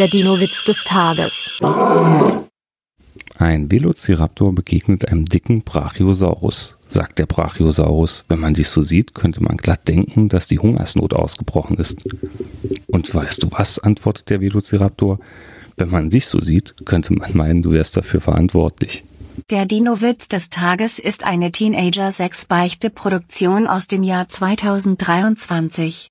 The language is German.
Der Dino-Witz des Tages. Ein Velociraptor begegnet einem dicken Brachiosaurus. Sagt der Brachiosaurus, wenn man dich so sieht, könnte man glatt denken, dass die Hungersnot ausgebrochen ist. Und weißt du was, antwortet der Velociraptor, wenn man dich so sieht, könnte man meinen, du wärst dafür verantwortlich. Der Dino-Witz des Tages ist eine Teenager-6-Beichte-Produktion aus dem Jahr 2023.